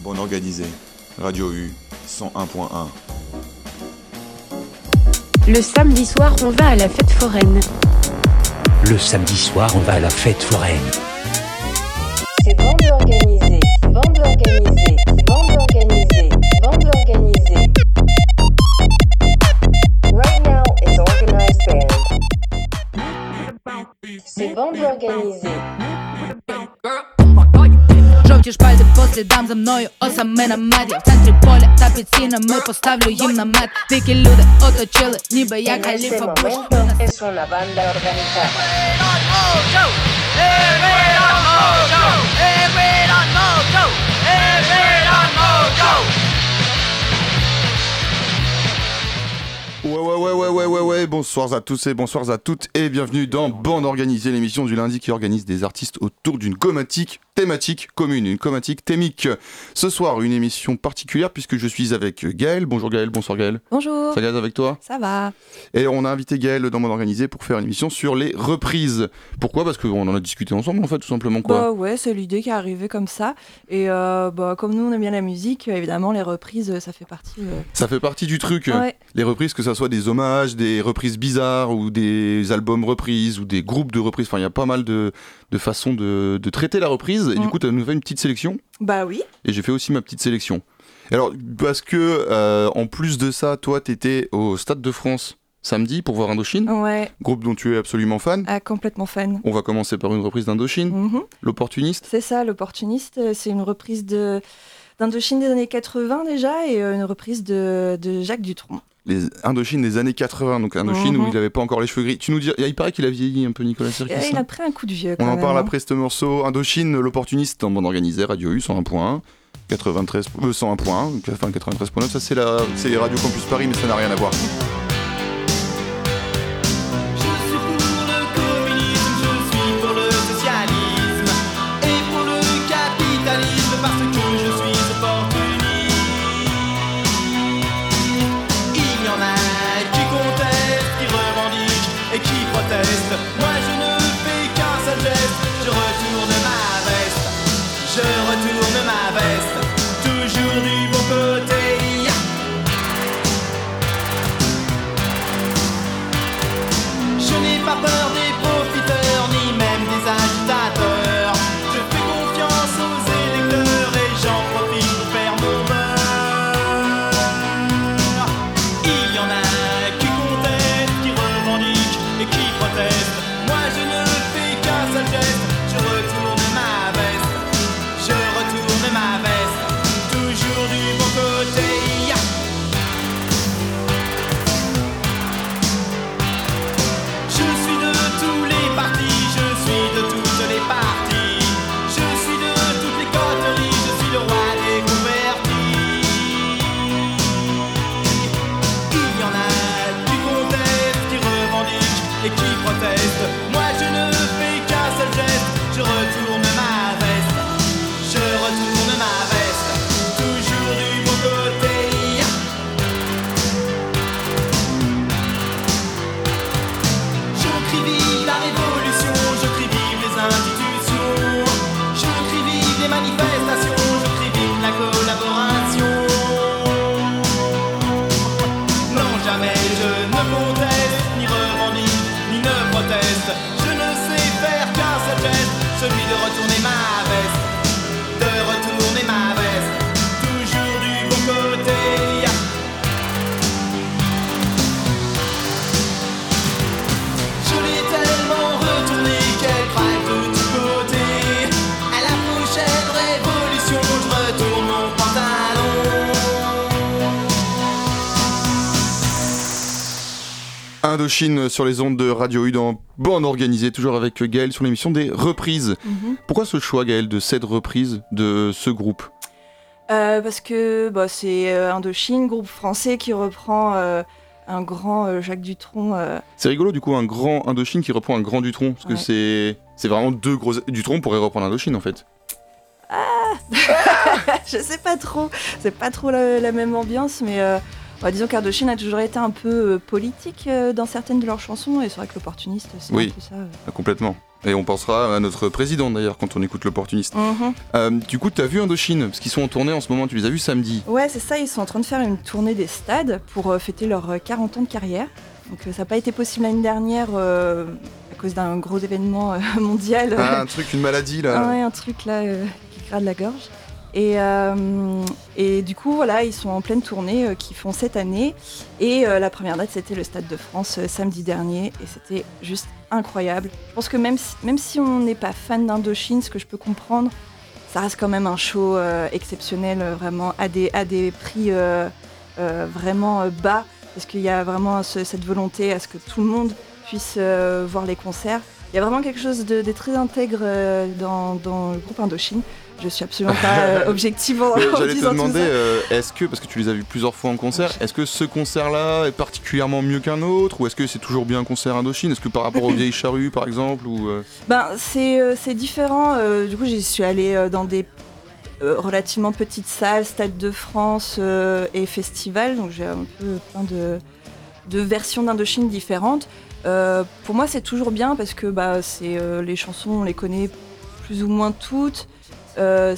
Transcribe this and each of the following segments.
Bon organisé. Radio U 101.1. Le samedi soir, on va à la fête foraine. Le samedi soir, on va à la fête foraine. C'est bande organisée, bande organisée, bande organisée, bande organisée. Right now, it's organized band. C'est bande organisée. Жовті шпальди по слідам за мною осами на меді В центрі поля та під стінами поставлю їм намет. Дикі люди оточили, ніби я каліфа Буш es una banda organizada. Ouais, ouais, ouais, ouais, ouais, ouais, ouais. Bonsoir à tous et bonsoir à toutes et bienvenue dans Bande Organisée, l'émission du lundi qui organise des artistes autour d'une comatique thématique commune, une comatique thémique. Ce soir, une émission particulière puisque je suis avec Gaël. Bonjour Gaël, bonsoir Gaël. Bonjour. Ça va avec toi? Ça va. Et on a invité Gaël dans Bande Organisée pour faire une émission sur les reprises. Pourquoi? Parce qu'on en a discuté ensemble en fait, tout simplement quoi. Bah ouais, c'est l'idée qui est arrivée comme ça. Et euh, bah, comme nous on aime bien la musique, évidemment les reprises ça fait partie. euh, Ça fait partie du truc. Ouais. Les reprises, que ça soit des hommages, des reprises bizarres ou des albums reprises ou des groupes de reprises. Enfin, il y a pas mal de, de façons de, de traiter la reprise. Et du Mm. coup, tu as nous fait une petite sélection? Bah oui. Et j'ai fait aussi ma petite sélection. Alors, parce que, euh, en plus de ça, toi, t'étais au Stade de France samedi pour voir Indochine, Ouais. groupe dont tu es absolument fan. Ah, complètement fan. On va commencer par une reprise d'Indochine, Mhm. l'opportuniste. C'est ça, l'opportuniste. euh, C'est une reprise de d'Indochine des années 80 déjà et euh, une reprise de, de Jacques Dutronc. Les Indochine des années 80, donc Indochine Mhm. où il avait pas encore les cheveux gris. Tu nous dis, il paraît qu'il a vieilli un peu, Nicolas Sirkis. Euh, il hein a pris un coup de vieux. On quand en même, parle hein. après ce morceau. Indochine, l'opportuniste en bande organisée, Radio U 101.1, 93, euh, 101.1, enfin 93.9, ça c'est la, c'est Radio Campus Paris, mais ça n'a rien à voir. Indochine sur les ondes de Radio U dans Bande Organisée, toujours avec Gaël sur l'émission des reprises. Mhm. Pourquoi ce choix, Gaël, de cette reprise de ce groupe? Euh, parce que bah, c'est euh, Indochine, groupe français qui reprend euh, un grand euh, Jacques Dutronc. C'est rigolo, du coup, un grand Indochine qui reprend un grand Dutronc, parce que c'est c'est vraiment deux gros. Dutronc pourrait reprendre Indochine en fait. je sais pas trop, c'est pas trop la, la même ambiance, mais Bah, disons qu'Indochine a toujours été un peu euh, politique euh, dans certaines de leurs chansons, et c'est vrai que l'opportuniste, c'est Oui. un peu ça. euh. Ah, Complètement. Et on pensera à notre président d'ailleurs quand on écoute l'opportuniste. Mhm. Euh, du coup, t'as vu Indochine? Parce qu'ils sont en tournée en ce moment, tu les as vus samedi. Ouais, c'est ça, ils sont en train de faire une tournée des stades pour fêter leurs euh, 40 ans de carrière. Donc ça n'a pas été possible l'année dernière euh, à cause d'un gros événement mondial. Ah, un truc, une maladie là. Ah ouais, un truc là euh, qui grade la gorge. Et, euh, et du coup, voilà, ils sont en pleine tournée euh, qu'ils font cette année. Et euh, la première date, c'était le Stade de France euh, samedi dernier. Et c'était juste incroyable. Je pense que même si, on n'est pas fan d'Indochine, ce que je peux comprendre, ça reste quand même un show exceptionnel, vraiment, à des, prix vraiment bas. Parce qu'il y a vraiment ce- cette volonté à ce que tout le monde puisse voir les concerts. Il y a vraiment quelque chose de, très intègre dans le groupe Indochine. Je suis absolument pas euh, objective en, en J'allais te demander, euh, est-ce que, parce que tu les as vus plusieurs fois en concert, est-ce que ce concert-là est particulièrement mieux qu'un autre Ou est-ce que c'est toujours bien un concert Indochine? Est-ce que par rapport aux vieilles charrues par exemple ou, euh, Ben, c'est différent. du coup, j'y suis allée dans des euh, relativement petites salles, Stade de France euh, et festival. Donc, j'ai un peu plein de, de versions d'Indochine différentes. Euh, pour moi, c'est toujours bien parce que bah, c'est les chansons, on les connaît plus ou moins toutes. Euh,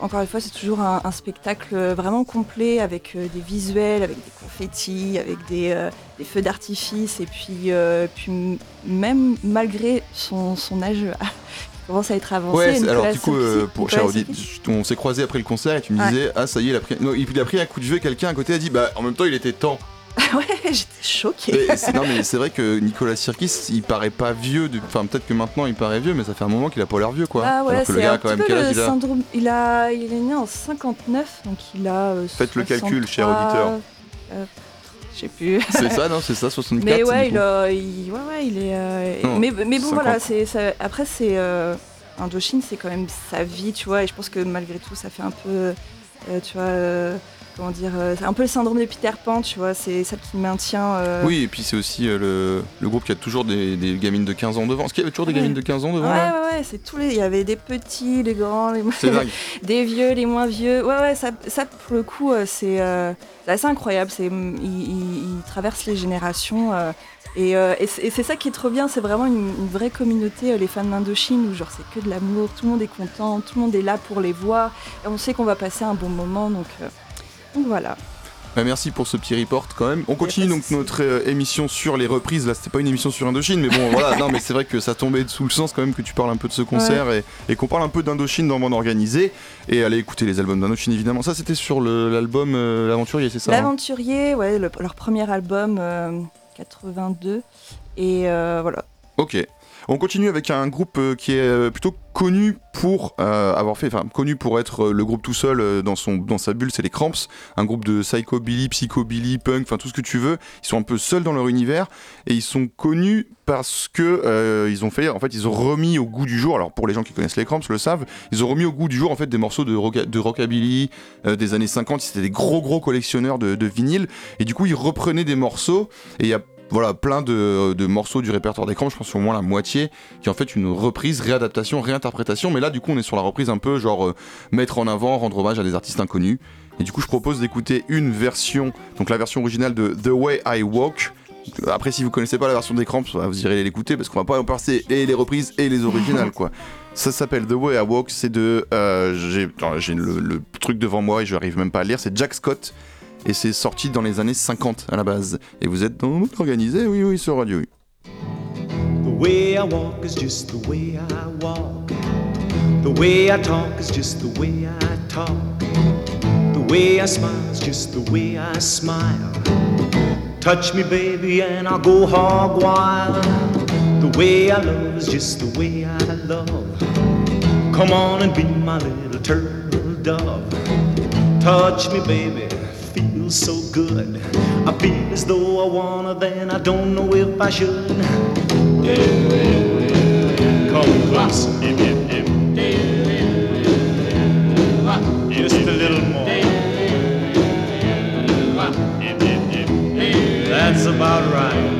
encore une fois, c'est toujours un, un spectacle vraiment complet avec euh, des visuels, avec des confettis, avec des, euh, des feux d'artifice. Et puis, même malgré son, son âge qui commence à être avancé, Ouais, alors du coup, pour cher on s'est croisé après le concert et tu me Ouais. disais, ah ça y est, il a pris, non, il a pris un coup de vieux, quelqu'un à côté a dit, bah en même temps il était temps. Ouais, j'étais choquée. Non mais c'est vrai que Nicolas Sirkis, il paraît pas vieux, de- enfin peut-être que maintenant il paraît vieux, mais ça fait un moment qu'il a pas l'air vieux quoi. Ah ouais, c'est gars un a quand petit même peu le il a syndrome. Il, a, il est né en 59, donc il a. euh, Faites le calcul, 63, cher auditeur. euh, je sais plus. C'est ça, non C'est ça, 64 Mais du ouais, il, a- il- ouais, ouais, il est. euh, Non, mais, mais bon, 50. voilà, c'est, ça- après, c'est. Indochine, c'est quand même sa vie, tu vois, et je pense que malgré tout, ça fait un peu. tu vois. Comment dire euh, C'est un peu le syndrome de Peter Pan, tu vois, c'est ça qui maintient. euh, Oui, et puis c'est aussi euh, le, le groupe qui a toujours des, des gamines de 15 ans devant. Est-ce qu'il y avait toujours des Ouais. gamines de 15 ans Ouais, devant là? Ouais, ouais, c'est tous les. Il y avait des petits, des grands, les des vieux, les moins vieux. Ouais, ouais, ça, ça pour le coup, c'est euh, assez incroyable. C'est, il, il- il traverse les générations. et euh, et c'est et c'est ça qui est trop bien. C'est vraiment une, une vraie communauté, euh, les fans d'Indochine, où genre c'est que de l'amour. Tout le monde est content, tout le monde est là pour les voir. Et on sait qu'on va passer un bon moment. Donc, euh, donc voilà. Bah, merci pour ce petit report quand même. On continue donc notre euh, émission sur les reprises. Là, c'était pas une émission sur Indochine, mais bon, voilà. Non, mais c'est vrai que ça tombait sous le sens quand même que tu parles un peu de ce concert et, et qu'on parle un peu d'Indochine dans Bande Organisée. Et allez écouter les albums d'Indochine évidemment. Ça, c'était sur l'album euh, L'Aventurier, c'est ça hein? L'Aventurier, ouais, le- leur premier album, euh, 82. Et euh, voilà. Ok. On continue avec un groupe euh, qui est euh, plutôt connu pour euh, avoir fait, enfin connu pour être le groupe tout seul dans son dans sa bulle, c'est les Cramps, un groupe de psychobilly, psychobilly, punk, enfin tout ce que tu veux. Ils sont un peu seuls dans leur univers et ils sont connus parce que ils ont fait, en fait, ils ont remis au goût du jour. Alors pour les gens qui connaissent les Cramps le savent, ils ont remis au goût du jour en fait des morceaux de, rockabilly des années 50. C'était des gros gros collectionneurs de, de vinyles et du coup ils reprenaient des morceaux et il y a voilà, plein de, morceaux du répertoire d'écran, je pense au moins la moitié, qui est en fait une reprise, réadaptation, réinterprétation. Mais là, du coup, on est sur la reprise un peu genre euh, mettre en avant, rendre hommage à des artistes inconnus. Et du coup, je propose d'écouter une version, donc la version originale de The Way I Walk. Après, si vous connaissez pas la version des Cramps, bah, vous irez l'écouter parce qu'on va pas en passer et les reprises et les originales, quoi. Ça s'appelle The Way I Walk, c'est de. euh, j'ai le, le truc devant moi et je n'arrive même pas à lire, c'est Jack Scott. Et c'est sorti dans les années 50 à la base. Et vous êtes monde organisé, oui, oui, sur Radio. The way I walk is just the way I walk. The way I talk is just the way I talk. The way I smile is just the way I smile. Touch me, baby, and I'll go hog wild. The way I love is just the way I love. Come on and be my little turtle dove. Touch me, baby, feels so good. I feel as though I wanna, then I don't know if I should. Come closer. Just a little more. That's about right.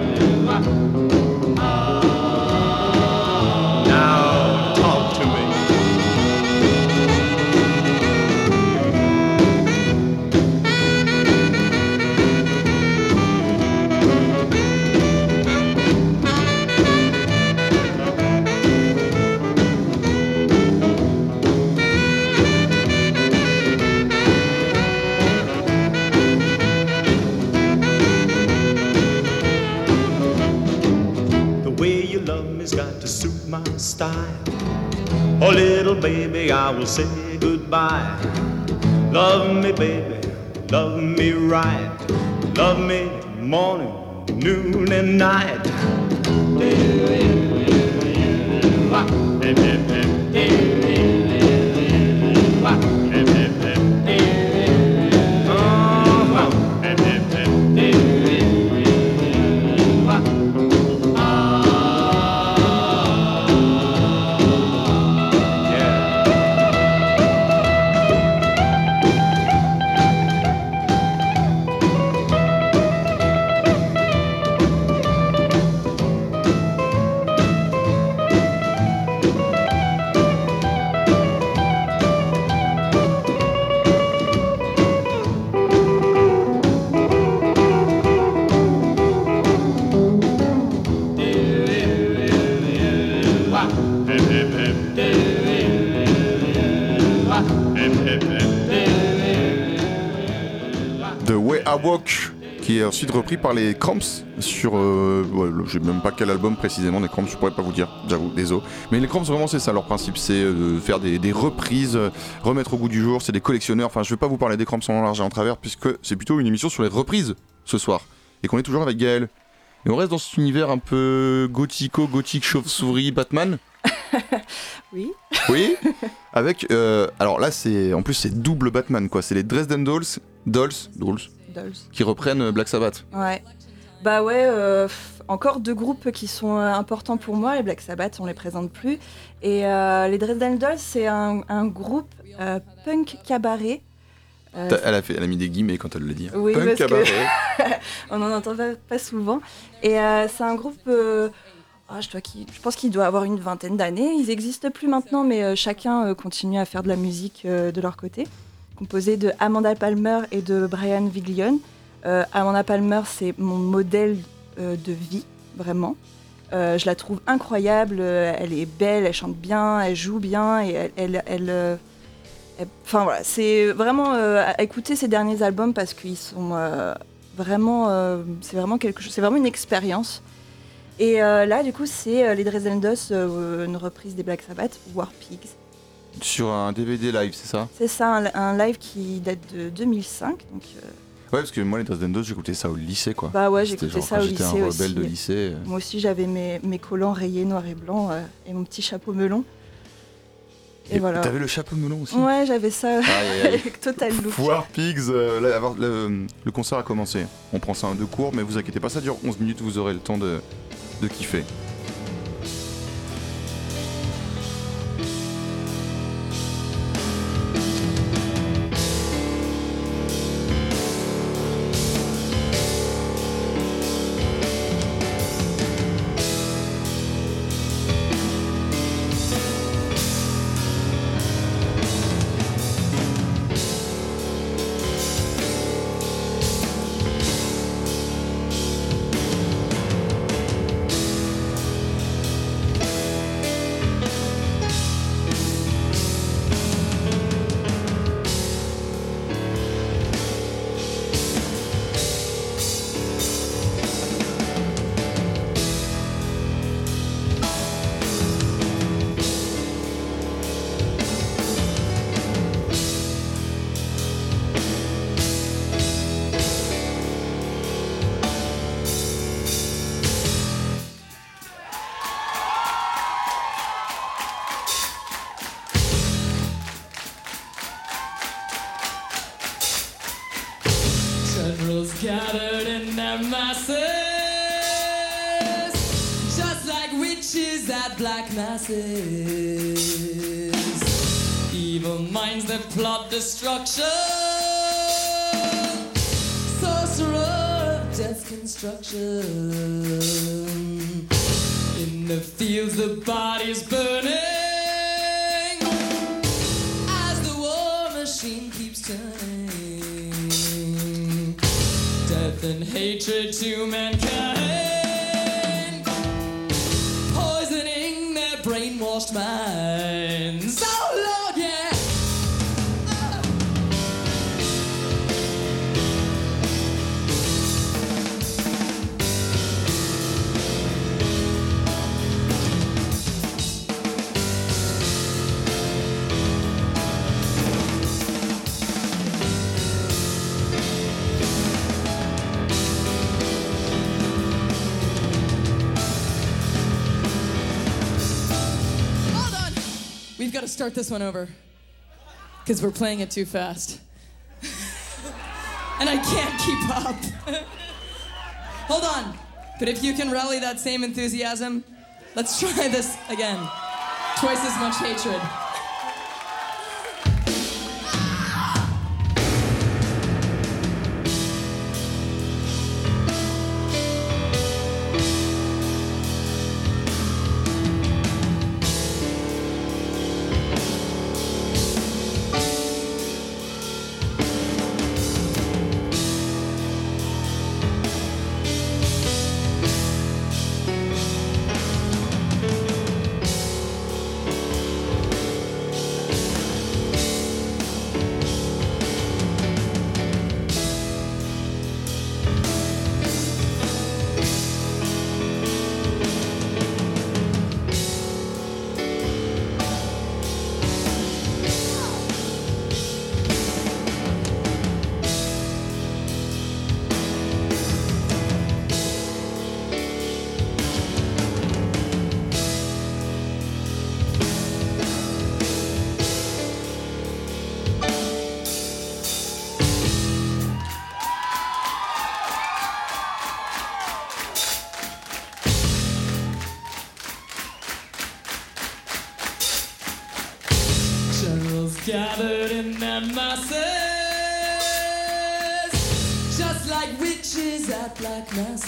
Oh, little baby, I will say goodbye. Love me, baby, love me right. Love me morning, noon, and night. Ensuite repris par les Cramps sur. Euh, ouais, je sais même pas quel album précisément, les Cramps, je pourrais pas vous dire, j'avoue, désolé. Mais les Cramps, vraiment, c'est ça leur principe, c'est euh, de faire des, des reprises, euh, remettre au goût du jour, c'est des collectionneurs. Enfin, je vais pas vous parler des Cramps en large et en travers, puisque c'est plutôt une émission sur les reprises ce soir. Et qu'on est toujours avec Gaël. Et on reste dans cet univers un peu gothico, gothique, chauve-souris, Batman. Oui. Oui, avec. euh, alors là, c'est en plus c'est double Batman quoi. C'est les Dresden Dolls, Dolls, Dolls, Dolls. qui reprennent euh, Black Sabbath. Ouais. Bah ouais, euh, encore deux groupes qui sont euh, importants pour moi. Les Black Sabbath, on les présente plus. Et euh, les Dresden Dolls, c'est un, un groupe euh, punk cabaret. Elle a fait, elle a mis des guillemets quand elle le dit. hein. Oui, Punk parce que- cabaret. on n'en entend pas, pas souvent. Et c'est un groupe, ah, je, dois je pense qu'il doit avoir une vingtaine d'années. Ils n'existent plus maintenant, mais chacun continue à faire de la musique de leur côté. Composé de Amanda Palmer et de Brian Viglione. Euh, Amanda Palmer, c'est mon modèle euh, de vie, vraiment. Euh, je la trouve incroyable, elle est belle, elle chante bien, elle joue bien et elle, Enfin voilà, c'est vraiment à écouter ses derniers albums parce qu'ils sont vraiment, c'est vraiment quelque chose, c'est vraiment une expérience. Et là, du coup, c'est les Dresden euh, une reprise des Black Sabbath, War Pigs. Sur un DVD live, c'est ça C'est ça, un, un live qui date de 2005. Donc, euh, Ouais, parce que moi les Dresden Dolls, j'écoutais ça au lycée quoi. bah ouais, j'écoutais ça au j'étais lycée un aussi. de lycée. euh. Moi aussi, j'avais mes, mes collants rayés noir et blanc euh, et mon petit chapeau melon. Et, voilà. T'avais le chapeau melon aussi? Ouais, j'avais ça aïe. avec Total Look. War Pigs, euh, le, le concert a commencé. On prend ça en deux cours, mais vous inquiétez pas, ça dure 11 minutes, vous aurez le temps de, de kiffer. Destruction, sorcerer of death construction. In the fields, the bodies burning you gotta start this one over. Because we're playing it too fast. and I can't keep up. Hold on. But if you can rally that same enthusiasm, let's try this again. Twice as much hatred.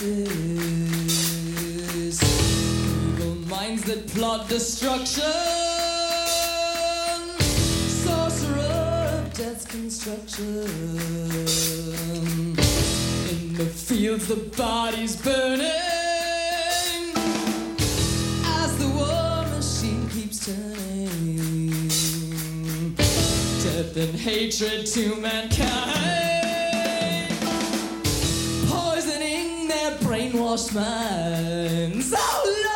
Evil minds that plot destruction, sorcerer of death's construction. In the fields, the bodies burning as the war machine keeps turning. Death and hatred to mankind, brainwashed minds. Oh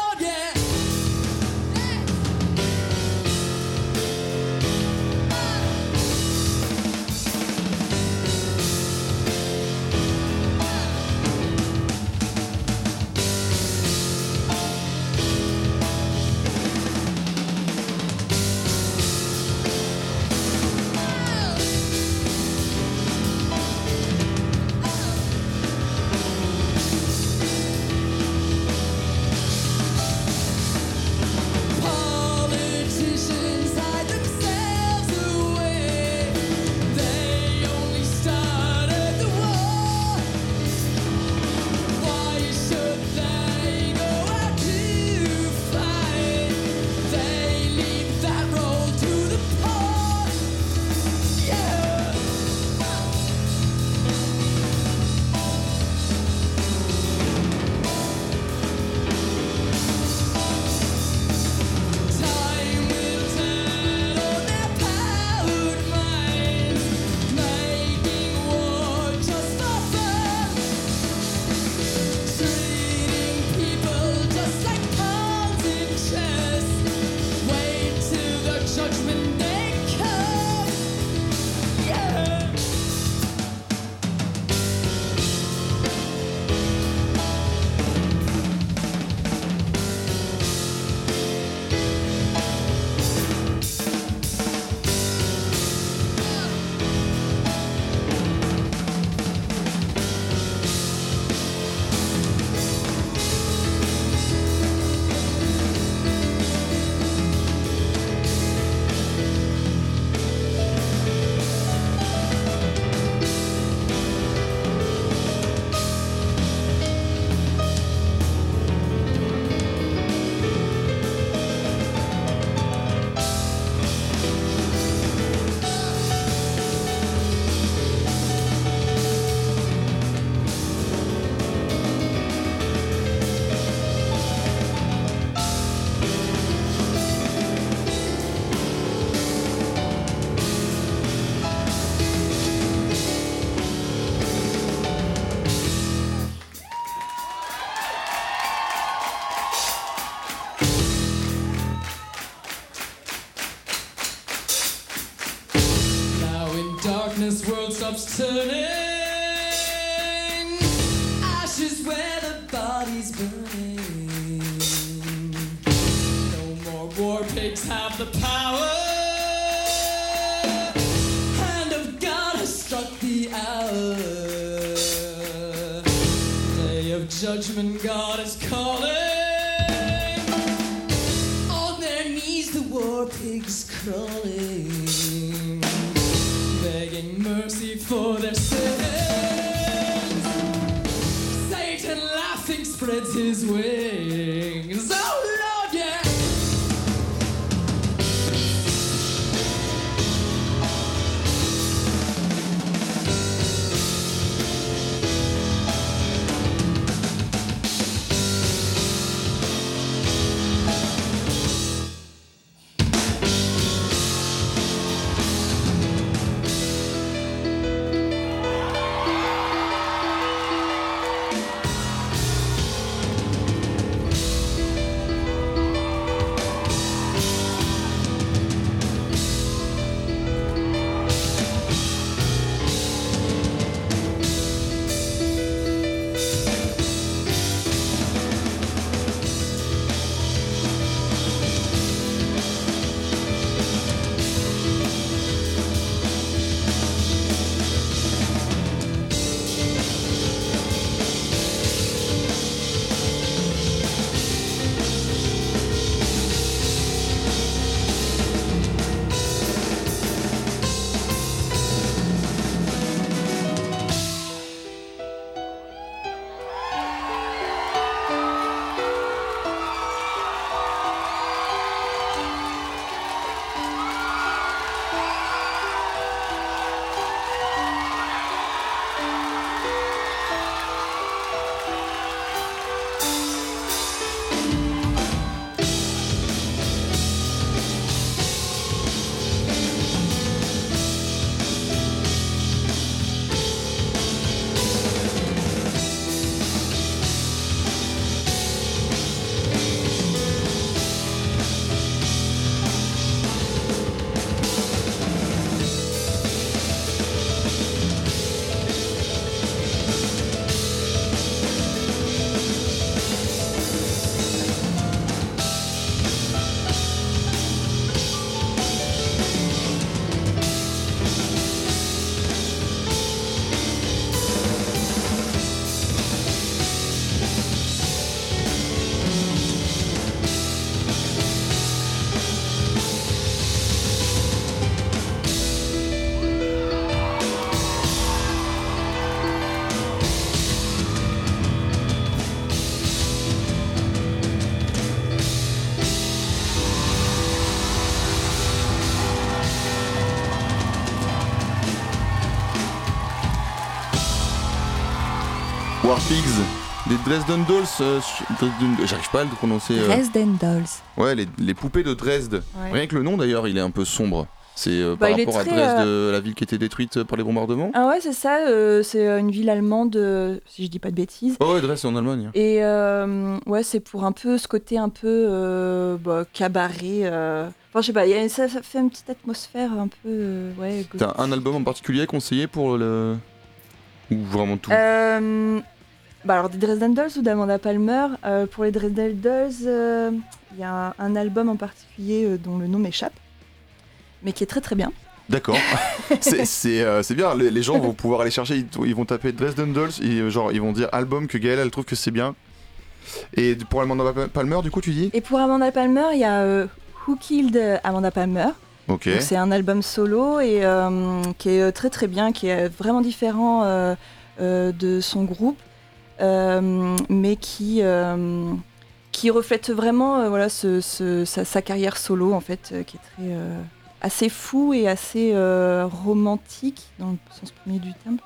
darkness, world stops turning. War Pigs, des Dresden Dolls. euh, J'arrive pas à le prononcer. euh. Dresden Dolls. Ouais, les, les poupées de Dresde. Ouais. Rien que le nom d'ailleurs, il est un peu sombre. C'est euh, Bah, par rapport à Dresde, euh, la ville qui était détruite par les bombardements. Ah ouais, c'est ça, euh, c'est une ville allemande, si je dis pas de bêtises. Oh ouais, Dresde c'est en Allemagne. Et euh, ouais, c'est pour un peu ce côté un peu bah, cabaret. Enfin, je sais pas, a- ça, ça fait une petite atmosphère un peu. ouais, T'as un album en particulier conseillé pour le. Ou vraiment tout? Bah alors, des Dresden Dolls ou d'Amanda Palmer. euh, pour les Dresden Dolls, euh, il y a un, album en particulier euh, dont le nom m'échappe, mais qui est très très bien. D'accord. c'est bien, les, les gens vont pouvoir aller chercher, ils, ils vont taper Dresden Dolls, et genre ils vont dire album que Gaëlle elle trouve que c'est bien. Et pour Amanda Pa- Palmer, du coup, tu dis? Et pour Amanda Palmer, il y a Who Killed Amanda Palmer. C'est un album solo et qui est très très bien, qui est vraiment différent euh, de son groupe, mais qui, euh, qui reflète vraiment euh, voilà, ce- sa, carrière solo en fait, euh, qui est très euh, assez fou et assez euh, romantique dans le sens premier du terme.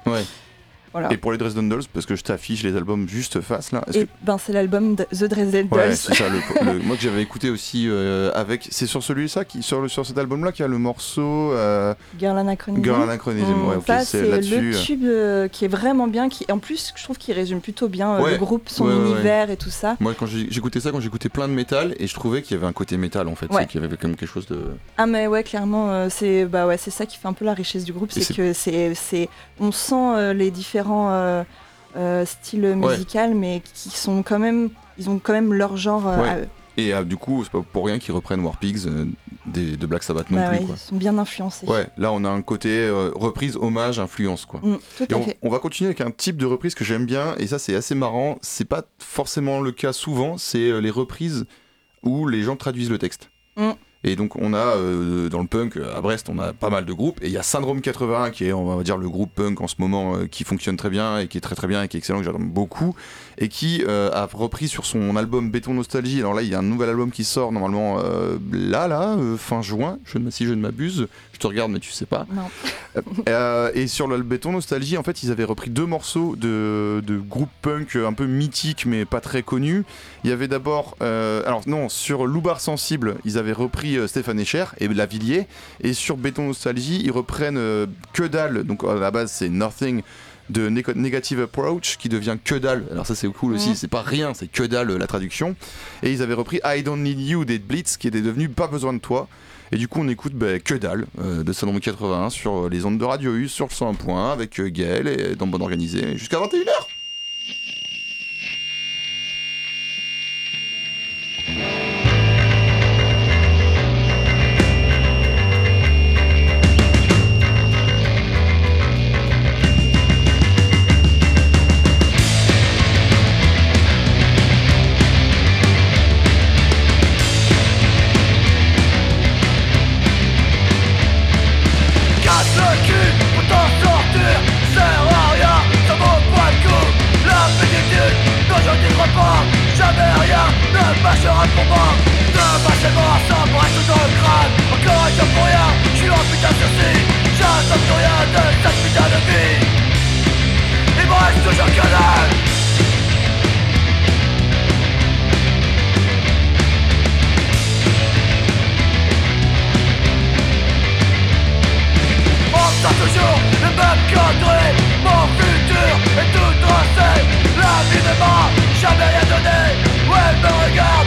Voilà. Et pour les Dresden Dolls, parce que je t'affiche les albums juste face là. Et que- ben c'est l'album The Dresden Dolls. Ouais, c'est ça. Le, le- moi que j'avais écouté aussi euh, avec. C'est sur celui-là, qui, sur, le, sur cet album-là, qu'il y a le morceau euh, Girl Anachronism. Girl Anachronism. Mm, Ouais, ok, ça, c'est le euh. tube euh, qui est vraiment bien. Qui, en plus, je trouve qu'il résume plutôt bien euh, Ouais. le groupe, son Ouais, univers et tout ça. Moi, quand j'écoutais ça, quand j'écoutais plein de métal, et je trouvais qu'il y avait un côté métal en fait, qu'il y avait comme quelque chose de. Ah mais ouais, clairement, c'est bah ouais, c'est ça qui fait un peu la richesse du groupe, c'est que c'est c'est on sent les différents euh, euh, styles musicaux, mais qui sont quand même, ils ont quand même leur genre euh, Ouais. à eux. Et du coup, c'est pas pour rien qu'ils reprennent War Pigs des, de Black Sabbath non Bah plus. ouais, quoi. ils sont bien influencés. Ouais, là on a un côté euh, reprise, hommage, influence quoi. Mm, tout Et à on, fait. on va continuer avec un type de reprise que j'aime bien, et ça c'est assez marrant. C'est pas forcément le cas souvent, c'est les reprises où les gens traduisent le texte. Mm. Et donc on a euh, dans le punk euh, à Brest, on a pas mal de groupes, et il y a Syndrome 81 qui est on va dire le groupe punk en ce moment euh, qui fonctionne très bien et qui est très très bien et qui est excellent, que j'adore beaucoup, et qui euh, a repris sur son album Béton Nostalgie. Alors là il y a un nouvel album qui sort normalement là là fin juin, je si je ne m'abuse. Te regarde mais tu sais pas. Non. Euh, et sur le béton nostalgie, en fait, ils avaient repris deux morceaux de, de groupes punk un peu mythiques mais pas très connus. Il y avait d'abord, euh, alors non, sur Loubar sensible, ils avaient repris euh, Stéphane Echer et Lavillier, et sur béton nostalgie, ils reprennent euh, Que dalle. Donc à la base, c'est Nothing de Neg- Negative Approach qui devient que dalle. Alors ça c'est cool aussi, c'est pas rien, c'est que dalle la traduction. Et ils avaient repris I Don't Need You des Blitz qui était devenu Pas besoin de toi. Et du coup on écoute bah, que dalle euh, de Salon 81 sur euh, les ondes de Radio U sur le 101.1 avec euh, Gaël et dans Bonne Organisée jusqu'à 21h. Marchera pour moi. Demain c'est ça dans le crâne. Encore un jour pour rien, je suis en putain de sursis. J'attends plus rien de cette putain de vie. Il me reste toujours que dalle. Toujours le même cadré Mon futur est tout tracé La vie ne m'a jamais rien donné Ouais, elle me regarde,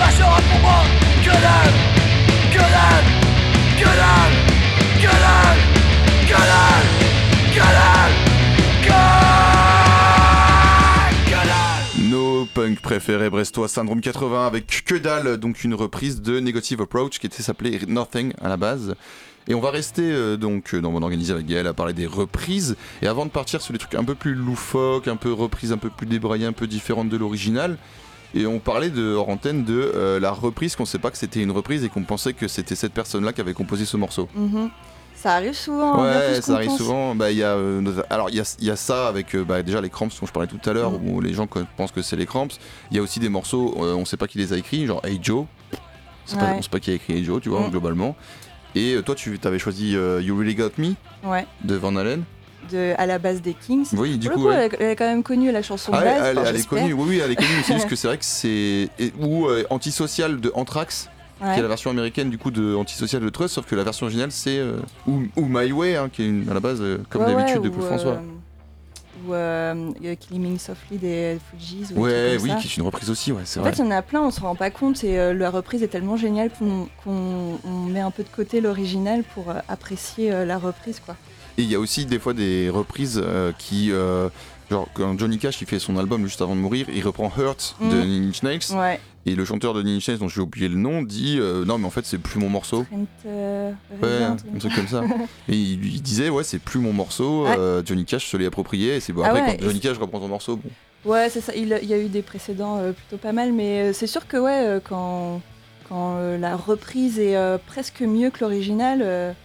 préférés brestois Syndrome 80 avec Que dalle, donc une reprise de Negative Approach qui était s'appelait Nothing à la base. Et on va rester euh, donc euh, dans mon organisé avec Gaël à parler des reprises. Et avant de partir sur des trucs un peu plus loufoques, un peu reprises, un peu plus débraillées, un peu différentes de l'original. Et on parlait de hors antenne de euh, la reprise, qu'on sait pas que c'était une reprise et qu'on pensait que c'était cette personne-là qui avait composé ce morceau. Mhm. Ça arrive souvent. Ouais, ça arrive pense. souvent. Bah, y a, euh, alors, il y a, il y a ça avec euh, bah, déjà les Cramps dont je parlais tout à l'heure, Mm. où les gens pensent que c'est les Cramps. Il y a aussi des morceaux, euh, on sait pas qui les a écrits, genre Hey Joe. Pas- on sait pas qui a écrit Hey Joe, tu vois, Mm. globalement. Et toi, tu avais choisi You Really Got Me Ouais. de Van Halen. De, à la base des Kings. Oui, du Pour coup. le coup, ouais. elle, elle est quand même connue la chanson Ah, elle, base. elle- enfin, elle est connue, oui, oui, elle est connue, mais c'est juste que c'est vrai que c'est. Ou euh, Antisocial de Anthrax, Ouais. qui est la version américaine du coup de Antisocial de Trust, sauf que la version originale c'est. euh, ou, ou My Way, hein, qui est une- à la base, euh, comme Ouais, d'habitude, de Paul François. Ou euh, Killing Softly des Fujis. Ou Ouais, oui, ça. qui est une reprise aussi, ouais, c'est En fait, il y en a plein, on se rend pas compte et euh, la reprise est tellement géniale qu'on qu'on- on met un peu de côté l'original pour euh, apprécier la reprise, quoi. Et il y a aussi des fois des reprises euh, qui. euh, genre, quand Johnny Cash il fait son album juste avant de mourir, il reprend Hurt de Mm. Inch Nails. Ouais. Et le chanteur de Inch Nails, dont j'ai oublié le nom, dit euh, Non, mais en fait, c'est plus mon morceau. Euh, Ouais, un truc comme ça. Et il, disait Ouais, c'est plus mon morceau. Ouais. euh, Johnny Cash se l'est approprié. Et c'est bon. Ah Après, ouais, quand Johnny Cash reprend ton morceau, bon. Ouais, c'est ça. Il, il y a eu des précédents plutôt pas mal, mais c'est sûr que ouais, quand, quand la reprise est presque mieux que l'original,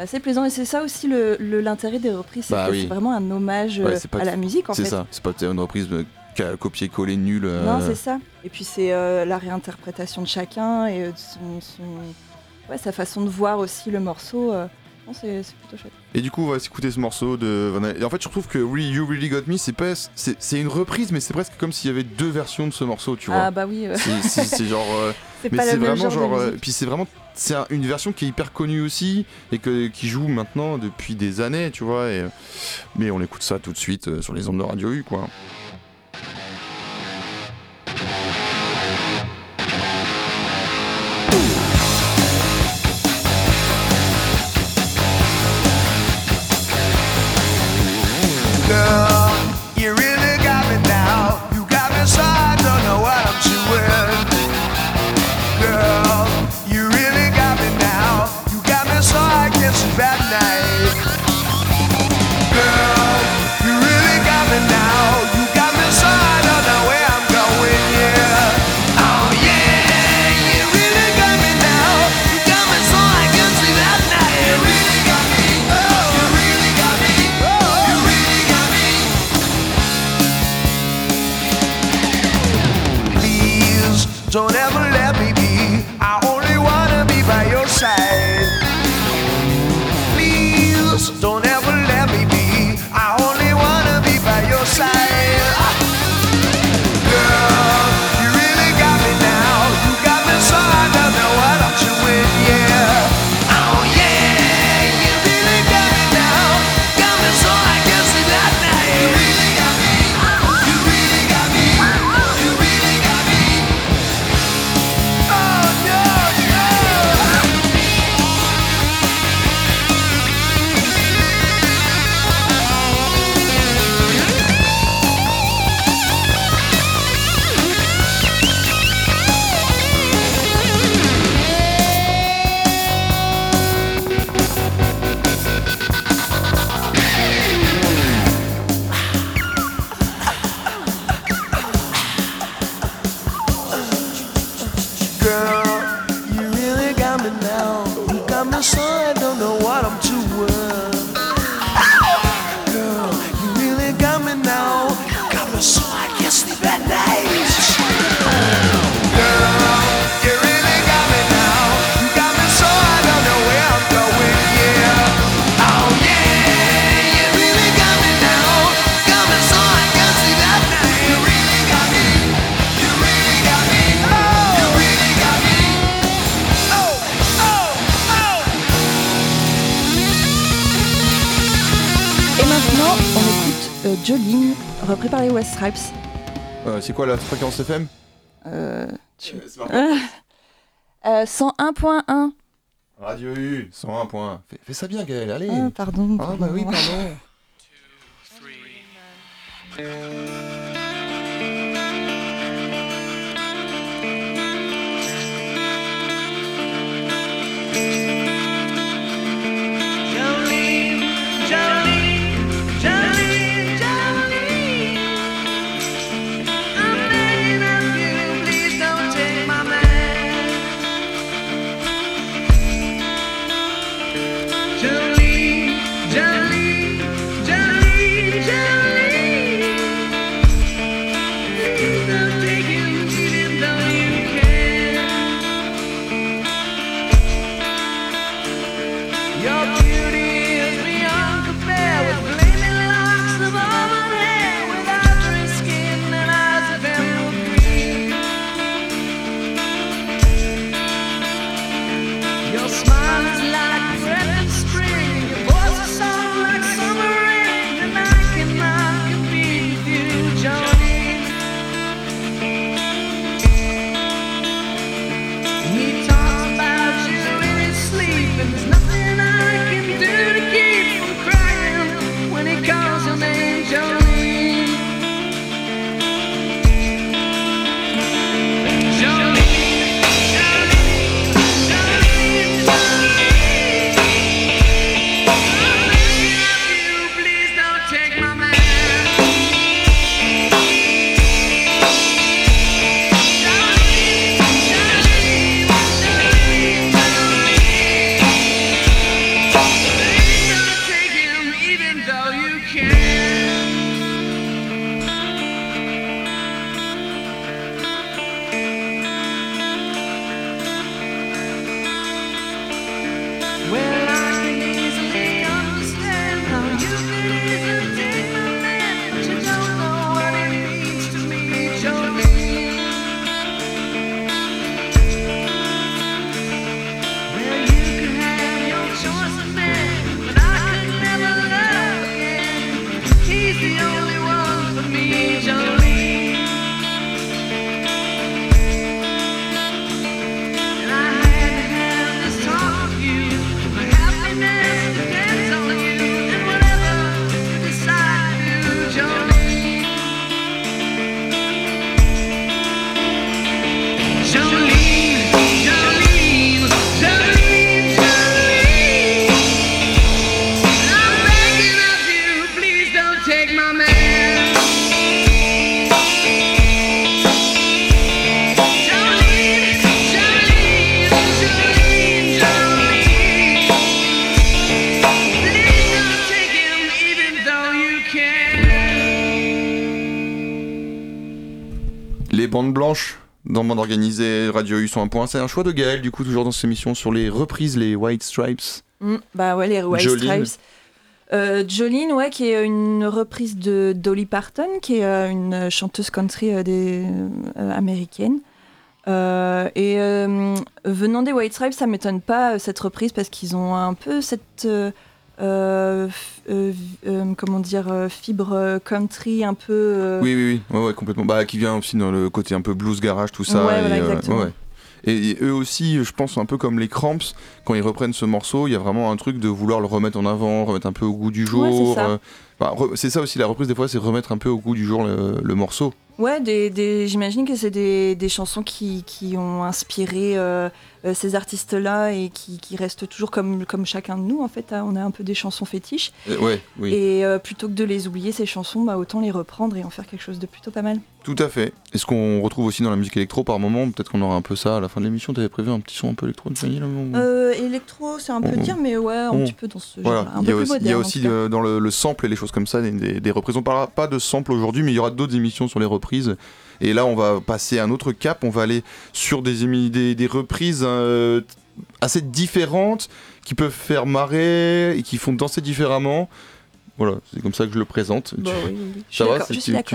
c'est assez plaisant et c'est ça aussi l'intérêt le, l'intérêt des reprises, c'est bah oui. vraiment un hommage ouais, euh, pas, à la musique en fait. C'est ça, c'est pas une reprise euh, copier-coller nul. Euh... Non, c'est ça. Et puis c'est euh, la réinterprétation de chacun et de son, son... Ouais, sa façon de voir aussi le morceau. Euh... C'est plutôt chouette. Et du coup, on va s'écouter ce morceau de Van Halen. Et en fait, je trouve que really, You Really Got Me, c'est pas, c'est une reprise, mais c'est presque comme s'il y avait deux versions de ce morceau, tu ah, vois. Ah bah oui. C'est genre. Euh, mais c'est vraiment genre. genre puis c'est vraiment c'est une version qui est hyper connue aussi et qui joue maintenant depuis des années, tu vois. Mais on écoute ça tout de suite euh, sur les ondes de Radio U, quoi. Jolene, repris par les West Stripes. Euh, c'est quoi la fréquence FM euh, tu... euh, 101.1. Radio U, 101 points. Fais, fais, ça bien, Gaël, allez. Ah, pardon. Ah, bah oui, pardon. Two, three. 101 points. C'est un choix de Gaël, du coup, toujours dans cette émission, sur les reprises, les White Stripes. Mm, bah ouais, les White Stripes. Euh, Jolene, ouais, qui est une reprise de Dolly Parton, qui est euh, une chanteuse country euh, des, américaine. et venant des White Stripes, ça m'étonne pas cette reprise parce qu'ils ont un peu cette comment dire fibre country un peu. Oui oui oui ouais, complètement. Bah qui vient aussi dans le côté un peu blues garage tout ça. Ouais, exactement. Ouais, et, eux aussi, je pense, un peu comme les Cramps, quand ils reprennent ce morceau, il y a vraiment un truc de vouloir le remettre en avant, remettre un peu au goût du jour. Ouais, bah, c'est ça aussi, la reprise, des fois, c'est remettre un peu au goût du jour le, le morceau. Ouais, des, des- j'imagine que c'est des, des chansons qui, qui ont inspiré euh, euh, ces artistes-là et qui, qui restent toujours comme, comme chacun de nous. En fait, hein, on a un peu des chansons fétiches. Euh, ouais, oui. Et euh, plutôt que de les oublier, ces chansons, bah, autant les reprendre et en faire quelque chose de plutôt pas mal. Tout à fait. Est-ce qu'on retrouve aussi dans la musique électro par moment? Peut-être qu'on aura un peu ça à la fin de l'émission. T'avais prévu un petit son un peu électro, Euh, électro, c'est un peu Oh. dire, mais ouais, un Oh. petit peu dans ce Voilà, genre. Un il y a peu plus aussi, il y a moderne, aussi dans le, le sample et les choses comme ça des, des, des reprises. On parlera pas de sample aujourd'hui, mais il y aura d'autres émissions sur les reprises. Et là, on va passer à un autre cap. On va aller sur des, émi- des, des reprises euh, assez différentes qui peuvent faire marrer et qui font danser différemment. Voilà, c'est comme ça que je le présente. Bah Tu- oui, Ça va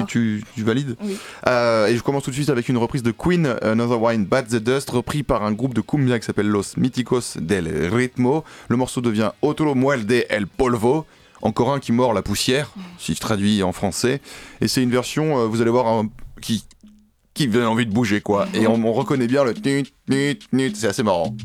tu, valides Oui. Euh, Et je commence tout de suite avec une reprise de Queen, Another Wine Bad the Dust, repris par un groupe de cumbia qui s'appelle Los Míticos del Ritmo. Le morceau devient Otro Muerde el Polvo. Encore un qui mord la poussière, si je traduis en français. Et c'est une version, euh, vous allez voir, qui, qui donne envie de bouger, quoi. Et on, on reconnaît bien le c'est assez marrant.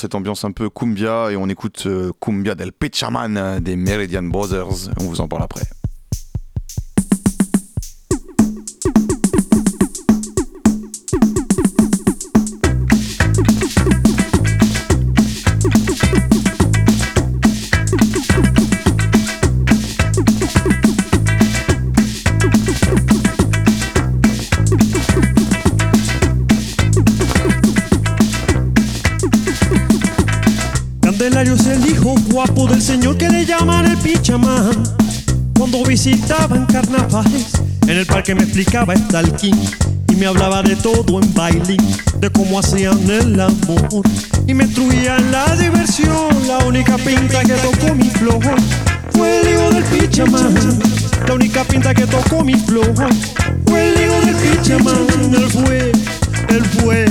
Cette ambiance un peu cumbia et on écoute euh, Cumbia del Pichaman euh, des Meridian Brothers. On vous en parle après. En el parque me explicaba Stalking y me hablaba de todo en bailín, de cómo hacían el amor y me instruían la diversión. La única pinta que tocó mi flow fue el hijo del Pichamán. La única pinta que tocó mi flow fue el hijo del Pichamán. Él fue, él fue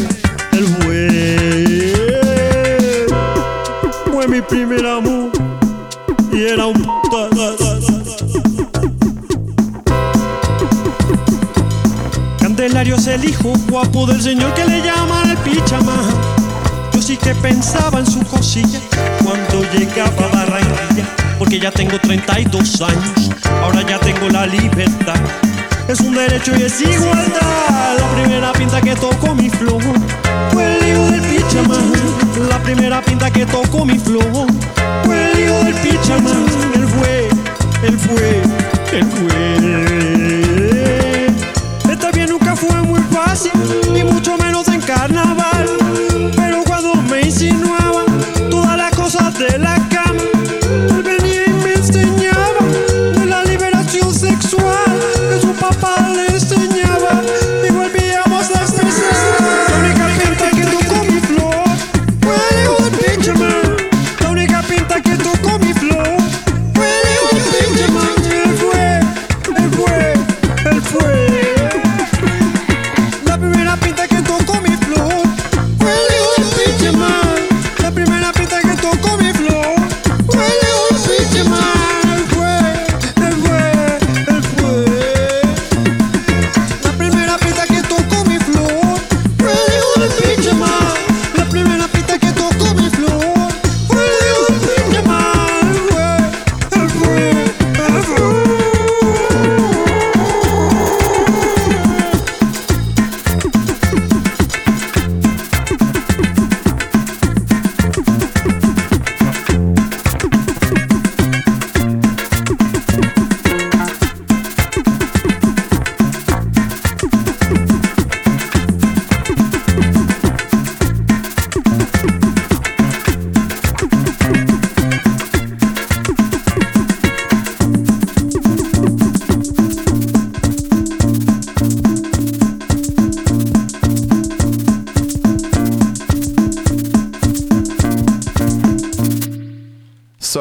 el hijo guapo del señor que le llaman el Pichamán. Yo sí que pensaba en su cosilla cuando llegaba a Barranquilla, porque ya tengo 32 años, ahora ya tengo la libertad. Es un derecho y es igualdad. La primera pinta que tocó mi flow fue el hijo del Pichamán. La primera pinta que tocó mi flow fue el hijo del Pichamán. Él fue, él fue, él fue. Fácil, y mucho menos en carnaval.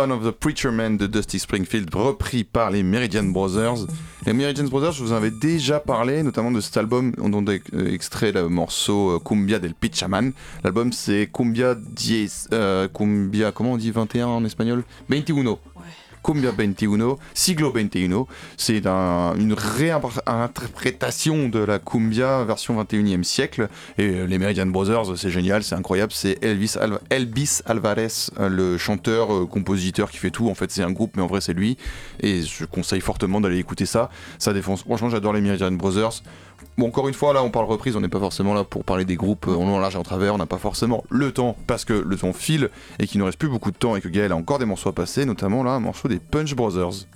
Son of the Preacher Man de Dusty Springfield, repris par les Meridian Brothers. Les Meridian Brothers, je vous en avais déjà parlé, notamment de cet album dont est extrait le morceau euh, Cumbia del Pichaman. L'album c'est Cumbia Diez, euh, Cumbia, comment on dit 21 en espagnol? 21. Cumbia 21, Siglo 21. C'est un- une réinterprétation de la Cumbia version 21e siècle. Et euh, les Meridian Brothers, c'est génial, c'est incroyable. C'est Elvis, Alva- Elvis Alvarez, euh, le chanteur, euh, compositeur qui fait tout. En fait, c'est un groupe, mais en vrai, c'est lui. Et je conseille fortement d'aller écouter ça. Ça défonce. Franchement, j'adore les Meridian Brothers. Bon, encore une fois, là, on parle reprise, on n'est pas forcément là pour parler des groupes euh, en long, large et en travers. On n'a pas forcément le temps parce que le temps file et qu'il ne reste plus beaucoup de temps et que Gaël a encore des morceaux à passer, notamment là, un morceau des Punch Brothers.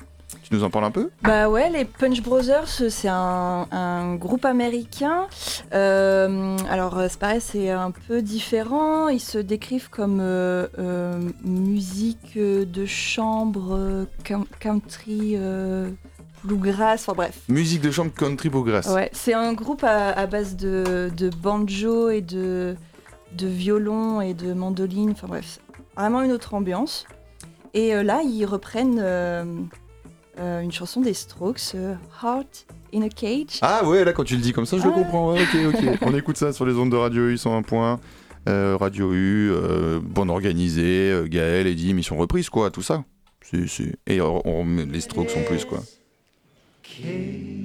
Tu nous en parles un peu? Bah ouais, les Punch Brothers, c'est un, groupe américain. Euh, alors c'est pareil, c'est un peu différent. Ils se décrivent comme euh, musique de chambre, coun- country, bluegrass, enfin bref. Musique de chambre country bluegrass. Ouais, c'est un groupe à, à base de, de banjo et de, de violon et de mandoline, enfin bref, vraiment une autre ambiance. Et euh, là, ils reprennent euh, euh, une chanson des Strokes, Heart in a Cage. Ah ouais, là quand tu le dis comme ça, je le Ah. comprends. Ouais, ok, ok. On écoute ça sur les ondes de Radio U 101 points. Euh, Radio U, bande organisée, Gaël, Eddy, émission reprise, quoi, tout ça. C'est- c'est- Et on, on met les strokes en plus, quoi. King.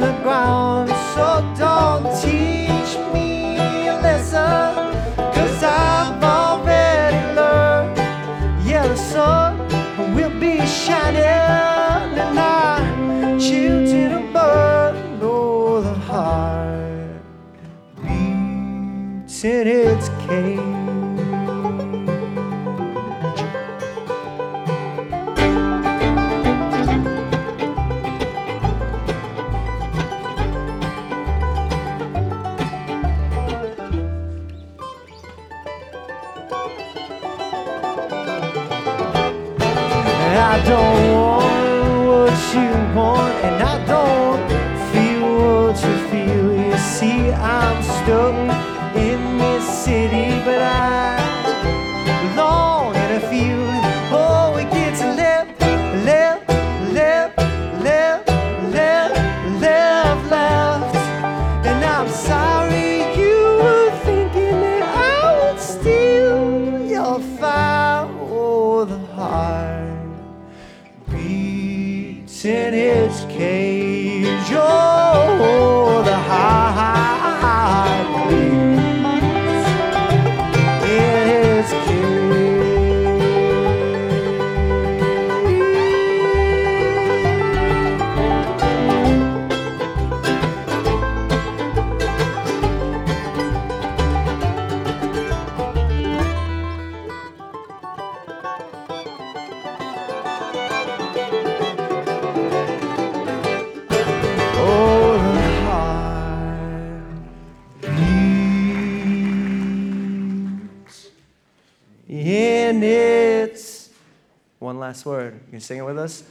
The ground. Word. You can sing it with us.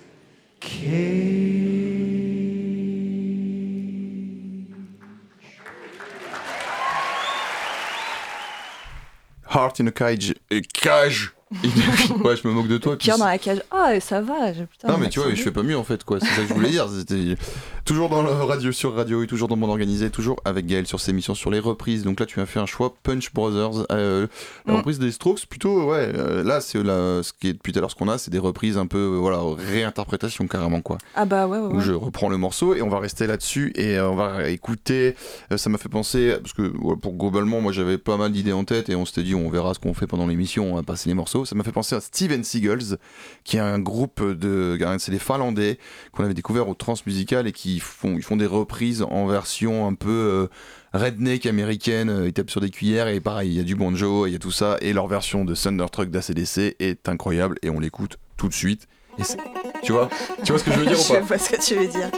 Heart in a cage. Et cage Ouais, je me moque de toi. Pierre dans la cage. Ah, ça va. je- Putain, Non mais tu vois, je fais pas mieux en fait quoi, c'est ça que je voulais dire. C'était toujours dans le radio sur radio et toujours dans mon organisé, toujours avec Gaël sur ses missions sur les reprises. Donc là tu as fait un choix Punch Brothers, euh, la Mm. reprise des Strokes plutôt ouais. euh, là c'est la- ce qui est depuis tout à l'heure ce qu'on a, c'est des reprises un peu euh, voilà réinterprétation carrément quoi. Ah bah ouais, ouais, Où ouais. je reprends le morceau et on va rester là-dessus et euh, on va écouter. Ça m'a fait penser parce que ouais, pour globalement moi j'avais pas mal d'idées en tête et on s'était dit on verra ce qu'on fait pendant l'émission, on va passer les morceaux. Ça m'a fait penser à Steven Seagulls qui est un groupe de, c'est des Finlandais qu'on avait découvert au Transmusical et qui font, ils font des reprises en version un peu euh, redneck américaine. Ils tapent sur des cuillères et pareil il y a du banjo, il y a tout ça et leur version de Thunderstruck d'ACDC est incroyable et on l'écoute tout de suite. Et tu vois, tu vois ce que je veux dire ou Je pas? vois ce que tu veux dire.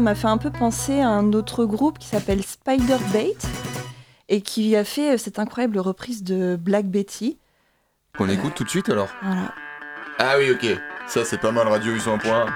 Ça m'a fait un peu penser à un autre groupe qui s'appelle Spider Bait et qui a fait euh, cette incroyable reprise de Black Betty. Qu'on écoute tout de suite alors? Voilà. Ah oui, ok. Ça, c'est pas mal, Radio 801.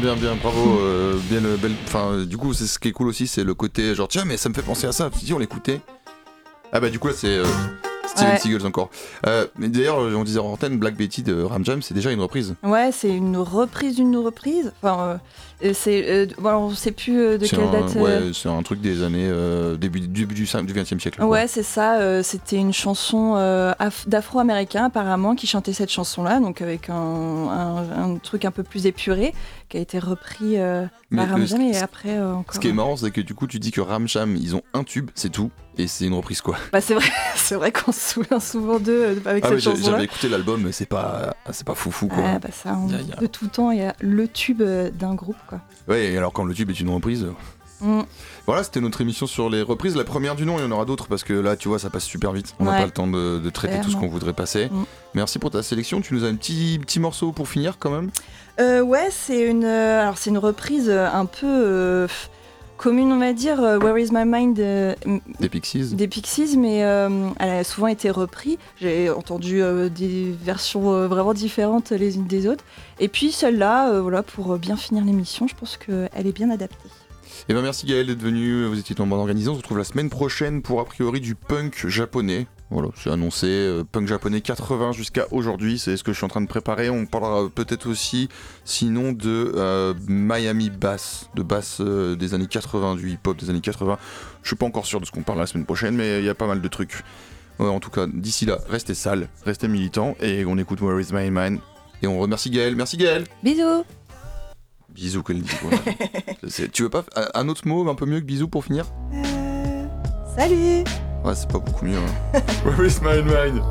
Bien, bien, bravo. euh, bien le bel. Enfin, euh, du coup, c'est ce qui est cool aussi, c'est le côté genre, tiens, mais ça me fait penser à ça. Si on l'écoutait. Ah, bah, du coup, là, c'est euh, Steven Ouais. Seagulls encore. Euh, mais d'ailleurs, euh, on disait en antenne, Black Betty de Ram Jam, c'est déjà une reprise. Ouais, c'est une reprise d'une reprise. Enfin, euh, euh, c'est. euh, bon, on sait plus euh, de quelle un- date. euh, Ouais, c'est un truc des années. euh, début, début du, cin- du 20 e siècle. quoi. Ouais, c'est ça. euh, C'était une chanson euh, af- d'afro-américains apparemment qui chantait cette chanson-là, donc avec un, un- un truc un peu plus épuré, qui a été repris euh, par Ramjam et après euh, encore. Ce qui est marrant, c'est que du coup, tu dis que Ram Jam, ils ont un tube, c'est tout, et c'est une reprise quoi. Bah, c'est vrai, c'est vrai qu'on se souvient souvent d'eux euh, avec Ah cette chanson-là. j'avais écouté l'album, mais c'est pas, c'est pas foufou quoi. Ah, bah ça, on- de tout temps, il y a le tube euh, d'un groupe, quoi. Ouais, et alors quand le tube est une reprise. euh, Mm. Voilà, c'était notre émission sur les reprises. La première du nom, il y en aura d'autres parce que là, tu vois, ça passe super vite. On n'a Ouais. pas le temps de, de traiter tout ce qu'on voudrait passer. Mm. Merci pour ta sélection. Tu nous as un petit, petit morceau pour finir quand même? Euh, ouais, c'est une, euh, alors c'est une reprise euh, un peu euh, f- commune, on va dire. euh, Where is my mind euh, Des Pixies. des Pixies, mais euh, elle a souvent été reprise. J'ai entendu euh, des versions vraiment différentes les unes des autres. Et puis celle-là, voilà, pour bien finir l'émission, je pense qu'elle est bien adaptée. Et ben merci Gaël d'être venu. Vous étiez en bande organisée. On se retrouve la semaine prochaine pour a priori du punk japonais. Voilà, c'est annoncé. euh, punk japonais 80 jusqu'à aujourd'hui. C'est ce que je suis en train de préparer. On parlera peut-être aussi, sinon, de euh, Miami Bass, de bass euh, des années 80, du hip-hop des années 80. Je suis pas encore sûr de ce qu'on parle la semaine prochaine, mais il y a pas mal de trucs. Ouais, en tout cas, d'ici là, restez sales, restez militants et on écoute Where is my mind. Et on remercie Gaël. Merci Gaël. Bisous Bisous, qu'elle dit. tu veux pas un autre mot un peu mieux que bisous pour finir? Salut Ouais, c'est pas beaucoup mieux. Hein. Where is my mind